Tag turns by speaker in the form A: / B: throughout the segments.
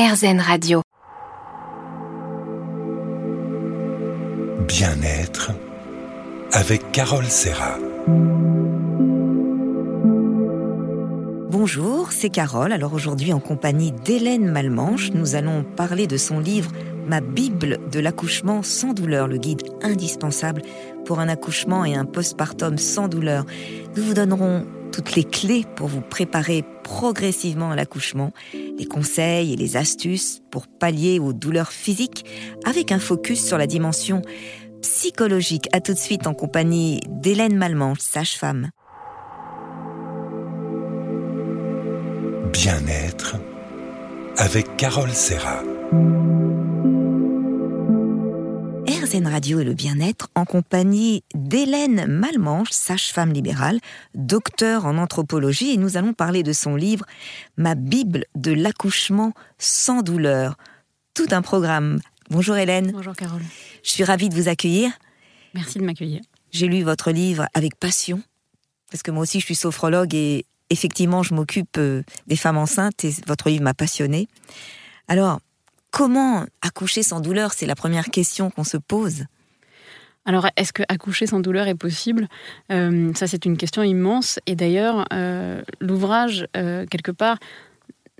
A: RZN Radio.
B: Bien-être avec Carole Serra.
C: Bonjour, c'est Carole. Alors aujourd'hui, en compagnie d'Hélène Malmanche, nous allons parler de son livre Ma Bible de l'accouchement sans douleur, le guide indispensable pour un accouchement et un postpartum sans douleur. Nous vous donnerons toutes les clés pour vous préparer progressivement à l'accouchement, les conseils et les astuces pour pallier aux douleurs physiques avec un focus sur la dimension psychologique. À tout de suite en compagnie d'Hélène Malmanche, sage-femme.
B: Bien-être avec Carole Serra.
C: Radio et le bien-être en compagnie d'Hélène Malmanche, sage-femme libérale, docteur en anthropologie, et nous allons parler de son livre Ma Bible de l'accouchement sans douleur. Tout un programme. Bonjour Hélène.
D: Bonjour Carole.
C: Je suis ravie de vous accueillir.
D: Merci de m'accueillir.
C: J'ai lu votre livre avec passion, parce que moi aussi je suis sophrologue et effectivement je m'occupe euh, des femmes enceintes et votre livre m'a passionnée. Alors, comment accoucher sans douleur? C'est la première question qu'on se pose.
D: Alors, est-ce que accoucher sans douleur est possible? Euh, Ça, c'est une question immense. Et d'ailleurs, euh, l'ouvrage, euh, quelque part,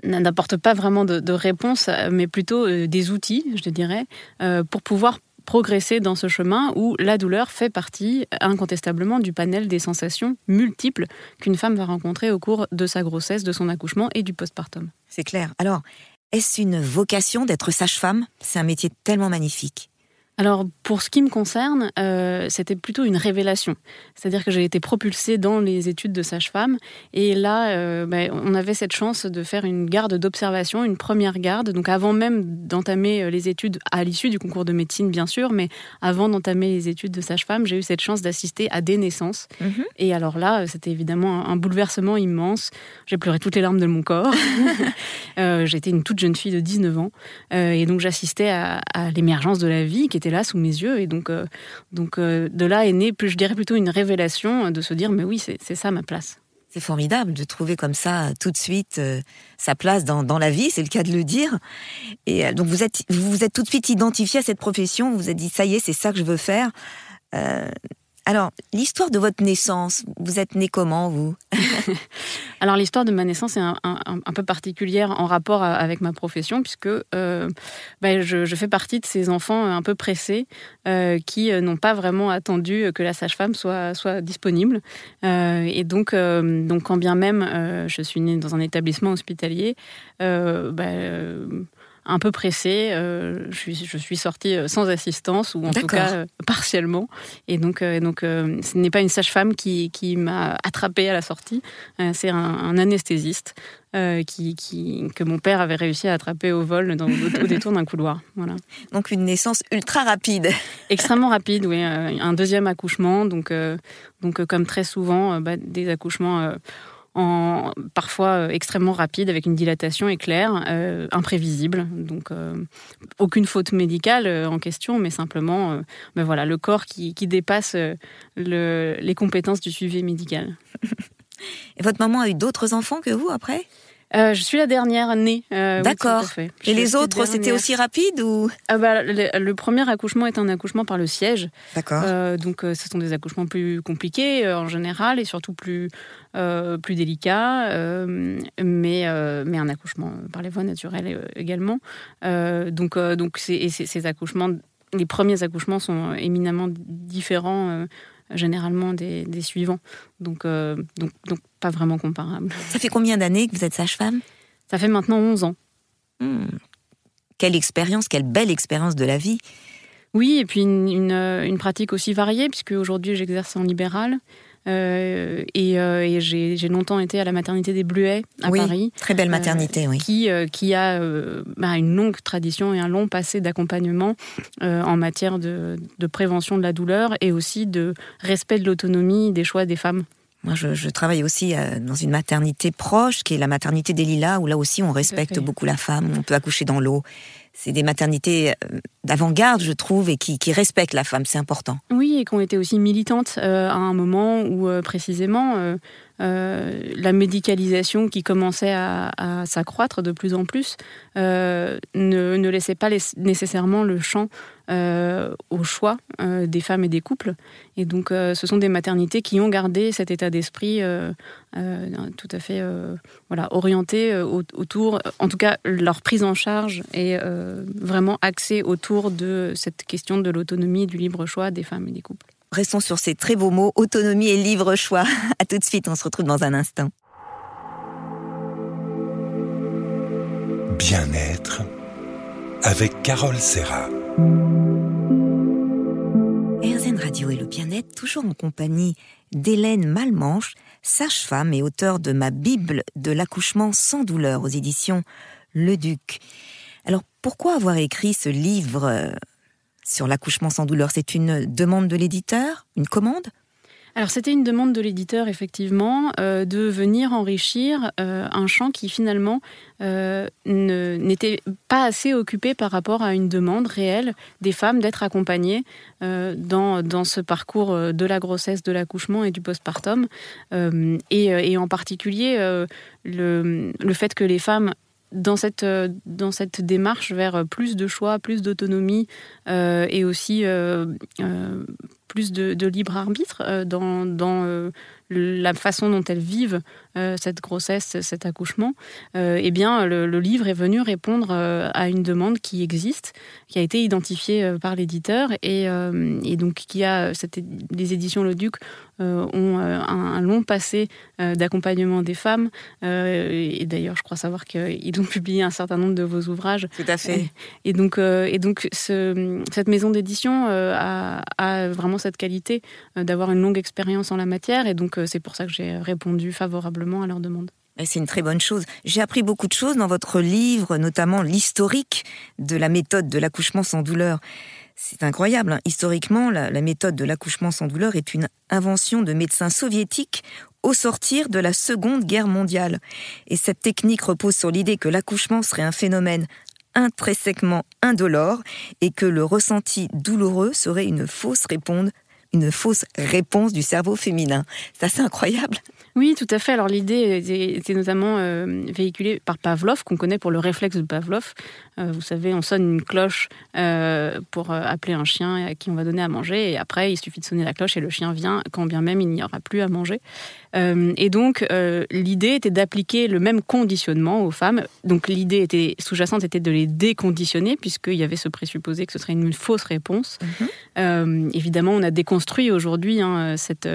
D: n'apporte pas vraiment de, de, réponse, mais plutôt des outils, je dirais, pour pouvoir progresser dans ce chemin où la douleur fait partie incontestablement du panel des sensations multiples qu'une femme va rencontrer au cours de sa grossesse, de son accouchement et du postpartum.
C: C'est clair. Alors, est-ce une vocation d'être sage-femme? C'est un métier tellement magnifique.
D: Alors, pour ce qui me concerne, euh, c'était plutôt une révélation. C'est-à-dire que j'ai été propulsée dans les études de sage-femme. Et là, euh, ben, on avait cette chance de faire une garde d'observation, une première garde. Donc, avant même d'entamer euh, les études, à l'issue du concours de médecine, bien sûr, mais avant d'entamer les études de sage-femme, j'ai eu cette chance d'assister à des naissances. -hmm. Et alors là, c'était évidemment un bouleversement immense. J'ai pleuré toutes les larmes de mon corps. euh, J'étais une toute jeune fille de 19 ans. Et donc, j'assistais à, à l'émergence de la vie qui était là sous mes yeux. Et donc, euh, donc euh, de là est née, je dirais plutôt une révélation de se dire, mais oui, c'est ça ma place.
C: C'est formidable de trouver comme ça tout de suite euh, sa place dans, dans la vie, c'est le cas de le dire. Et euh, donc vous êtes, vous vous êtes tout de suite identifié à cette profession, vous vous êtes dit, ça y est, c'est ça que je veux faire. Euh, alors, l'histoire de votre naissance, vous êtes né comment, vous?
D: Alors, l'histoire de ma naissance est un, peu particulière en rapport avec ma profession, puisque euh, ben, je, fais partie de ces enfants un peu pressés euh, qui n'ont pas vraiment attendu que la sage-femme soit, disponible. Euh, et donc, euh, quand bien même euh, je suis née dans un établissement hospitalier, ben, un peu pressée. Euh, je, suis, je suis sortie sans assistance, ou en tout cas euh, partiellement. Et donc, euh, donc ce n'est pas une sage-femme qui, qui m'a attrapée à la sortie, c'est un, un, anesthésiste. Qui, qui, que mon père avait réussi à attraper au vol dans, au, au détour d'un couloir. Voilà.
C: Donc une naissance ultra rapide.
D: Extrêmement rapide, oui. un deuxième accouchement, donc, donc comme très souvent, bah, des accouchements parfois euh, extrêmement rapide, avec une dilatation éclair, euh, imprévisible. Donc, euh, aucune faute médicale en question, mais simplement euh, ben voilà, le corps qui, dépasse le, les compétences du suivi médical.
C: Et votre maman a eu d'autres enfants que vous après?
D: Euh, je suis la dernière née.
C: Euh, D'accord. Oui, Et les autres, c'était aussi rapide ou
D: ah bah, le, le, premier accouchement est un accouchement par le siège.
C: D'accord.
D: Euh, donc, ce sont des accouchements plus compliqués en général et surtout plus plus délicats, mais mais un accouchement par les voies naturelles également. donc donc ces accouchements, les premiers accouchements sont éminemment différents généralement des, des suivants. Donc, euh, donc, donc, pas vraiment comparable.
C: Ça fait combien d'années que vous êtes sage-femme?
D: Ça fait maintenant 11 ans.
C: Hmm. Quelle expérience, quelle belle expérience de la vie.
D: Oui, et puis une, une, une pratique aussi variée, puisque aujourd'hui j'exerce en libéral. Euh, et, euh, et j'ai longtemps été à la maternité des Bluets à
C: oui,
D: Paris.
C: Très belle maternité,
D: euh,
C: oui.
D: Qui, qui a bah, une longue tradition et un long passé d'accompagnement en matière de, de, prévention de la douleur et aussi de respect de l'autonomie des choix des femmes.
C: Moi, je, je, travaille aussi dans une maternité proche, qui est la maternité des Lilas, où là aussi on respecte beaucoup la femme, on peut accoucher dans l'eau. C'est des maternités d'avant-garde, je trouve, et qui, respectent la femme. C'est important.
D: Oui, et qui ont été aussi militantes à un moment où précisément euh, la médicalisation qui commençait à, s'accroître de plus en plus euh, ne, laissait pas nécessairement le champ euh, au choix des femmes et des couples. Et donc, ce sont des maternités qui ont gardé cet état d'esprit tout à fait voilà, orienté autour, en tout cas, leur prise en charge est vraiment axée autour de cette question de l'autonomie et du libre choix des femmes et des couples.
C: Restons sur ces très beaux mots, autonomie et libre choix. À tout de suite, on se retrouve dans un instant.
B: Bien-être avec Carole Serra.
C: RZN Radio et le bien-être, toujours en compagnie d'Hélène Malmanche, sage-femme et auteure de ma Bible de l'accouchement sans douleur aux éditions Le Duc. Alors pourquoi avoir écrit ce livre euh, sur l'accouchement sans douleur? C'est une demande de l'éditeur? Une commande?
D: Alors c'était une demande de l'éditeur effectivement euh, de venir enrichir euh, un champ qui finalement n'était pas assez occupé par rapport à une demande réelle des femmes d'être accompagnées dans, dans, ce parcours de la grossesse, de l'accouchement et du postpartum. Et, et, en particulier le fait que les femmes dans cette, euh, dans cette démarche vers plus de choix, plus d'autonomie euh, et aussi euh, plus de, libre arbitre dans, dans la façon dont elles vivent cette grossesse, cet accouchement, eh bien, le, livre est venu répondre à une demande qui existe, qui a été identifiée par l'éditeur et, et, donc qui a cette, les éditions Le Duc euh, ont euh, un, long passé euh, d'accompagnement des femmes. et d'ailleurs, je crois savoir qu'ils ont publié un certain nombre de vos ouvrages.
C: Tout à fait.
D: Et, donc, et donc cette maison d'édition a, a, vraiment cette qualité d'avoir une longue expérience en la matière. Et donc, c'est pour ça que j'ai répondu favorablement à leur demande.
C: C'est une très bonne chose. J'ai appris beaucoup de choses dans votre livre, notamment l'historique de la méthode de l'accouchement sans douleur. C'est incroyable. Hein. Historiquement, la, méthode de l'accouchement sans douleur est une invention de médecins soviétiques au sortir de la Seconde Guerre mondiale. Et cette technique repose sur l'idée que l'accouchement serait un phénomène intrinsèquement indolore et que le ressenti douloureux serait une fausse réponse, une fausse réponse du cerveau féminin. C'est incroyable.
D: Oui, tout à fait. Alors l'idée était, notamment euh, véhiculée par Pavlov, qu'on connaît pour le réflexe de Pavlov. Euh, vous savez, on sonne une cloche euh, pour appeler un chien à qui on va donner à manger, et après, il suffit de sonner la cloche et le chien vient, quand bien même il n'y aura plus à manger. et donc, l'idée était d'appliquer le même conditionnement aux femmes. Donc l'idée était sous-jacente était de les déconditionner, puisqu'il y avait ce présupposé que ce serait une fausse réponse. Mhm. évidemment, on a déconstruit aujourd'hui hein, cette,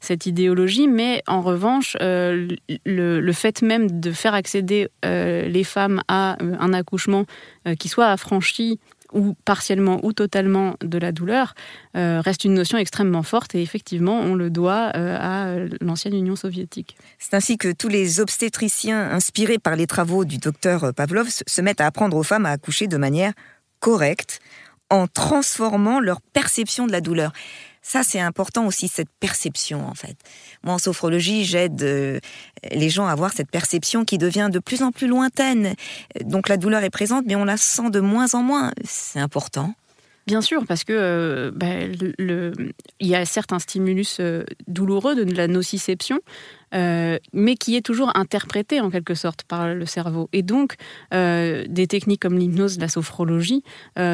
D: cette idéologie, mais en revanche, revanche, euh, le, fait même de faire accéder euh, les femmes à euh, un accouchement qui soit affranchi ou partiellement ou totalement de la douleur, reste une notion extrêmement forte et effectivement, on le doit à l'ancienne Union soviétique.
C: C'est ainsi que tous les obstétriciens inspirés par les travaux du docteur Pavlov se mettent à apprendre aux femmes à accoucher de manière correcte en transformant leur perception de la douleur. Ça, c'est important aussi, cette perception, en fait. Moi, en sophrologie, j'aide euh, les gens à avoir cette perception qui devient de plus en plus lointaine. Donc, la douleur est présente, mais on la sent de moins en moins. C'est important.
D: Bien sûr, parce que euh, bah, il y a certes un stimulus euh, douloureux de la nociception, euh, mais qui est toujours interprété en quelque sorte par le cerveau. Et donc, des techniques comme l'hypnose, la sophrologie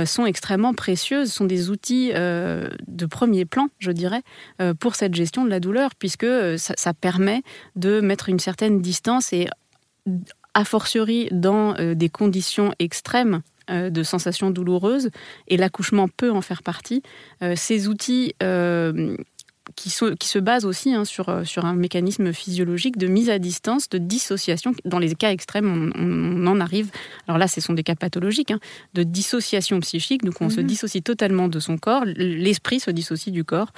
D: sont extrêmement précieuses, sont des outils de premier plan, je dirais, pour cette gestion de la douleur, puisque ça, permet de mettre une certaine distance et a fortiori dans des conditions extrêmes euh, de sensations douloureuses, et l'accouchement peut en faire partie. Euh, ces outils euh, qui, qui, se basent aussi hein, sur, sur un mécanisme physiologique de mise à distance, de dissociation. Dans les cas extrêmes, on, en arrive, alors là, ce sont des cas pathologiques, hein, de dissociation psychique. Donc, on se mhm. dissocie totalement de son corps, l'esprit se dissocie du corps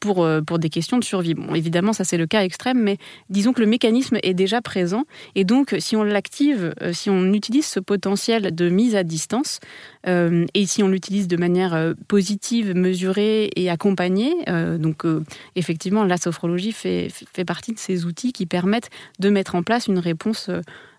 D: pour, pour des questions de survie. Bon, évidemment, ça, c'est le cas extrême, mais disons que le mécanisme est déjà présent. Et donc, si on l'active, si on utilise ce potentiel de mise à distance. Euh, et si on l'utilise de manière euh, positive, mesurée et accompagnée, euh, donc effectivement, la sophrologie fait, fait partie de ces outils qui permettent de mettre en place une réponse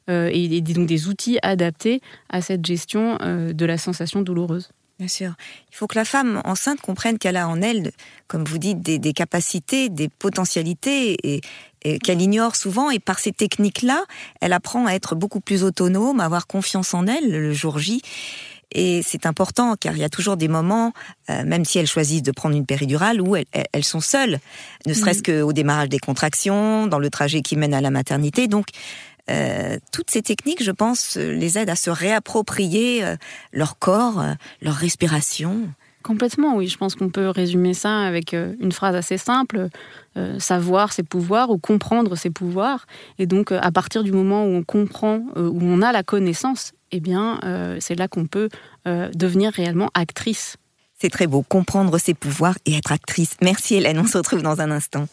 D: et, donc des outils adaptés à cette gestion de la sensation douloureuse.
C: Bien sûr. Il faut que la femme enceinte comprenne qu'elle a en elle, comme vous dites, des, capacités, des potentialités et, qu'elle ignore souvent. Et par ces techniques-là, elle apprend à être beaucoup plus autonome, à avoir confiance en elle le jour J. Et c'est important car il y a toujours des moments, euh, même si elles choisissent de prendre une péridurale, où elles, sont seules, ne serait-ce mm. qu'au démarrage des contractions, dans le trajet qui mène à la maternité. Donc, euh, toutes ces techniques, je pense, les aident à se réapproprier euh, leur corps, euh, leur respiration.
D: Complètement, oui. Je pense qu'on peut résumer ça avec une phrase assez simple savoir ses pouvoirs ou comprendre ses pouvoirs. Et donc, à partir du moment où on comprend, où on a la connaissance, eh bien, c'est là qu'on peut devenir réellement actrice.
C: C'est très beau, comprendre ses pouvoirs et être actrice. Merci Hélène, on se retrouve dans un instant.